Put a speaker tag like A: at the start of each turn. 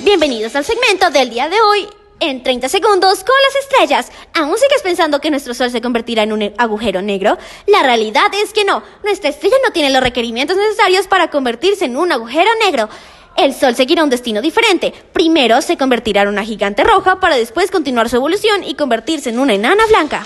A: Bienvenidos al segmento del día de hoy. En 30 segundos con las estrellas. ¿Aún sigues pensando que nuestro sol se convertirá en un agujero negro? La realidad es que no. Nuestra estrella no tiene los requerimientos necesarios para convertirse en un agujero negro. El Sol seguirá un destino diferente. Primero se convertirá en una gigante roja para después continuar su evolución y convertirse en una enana blanca.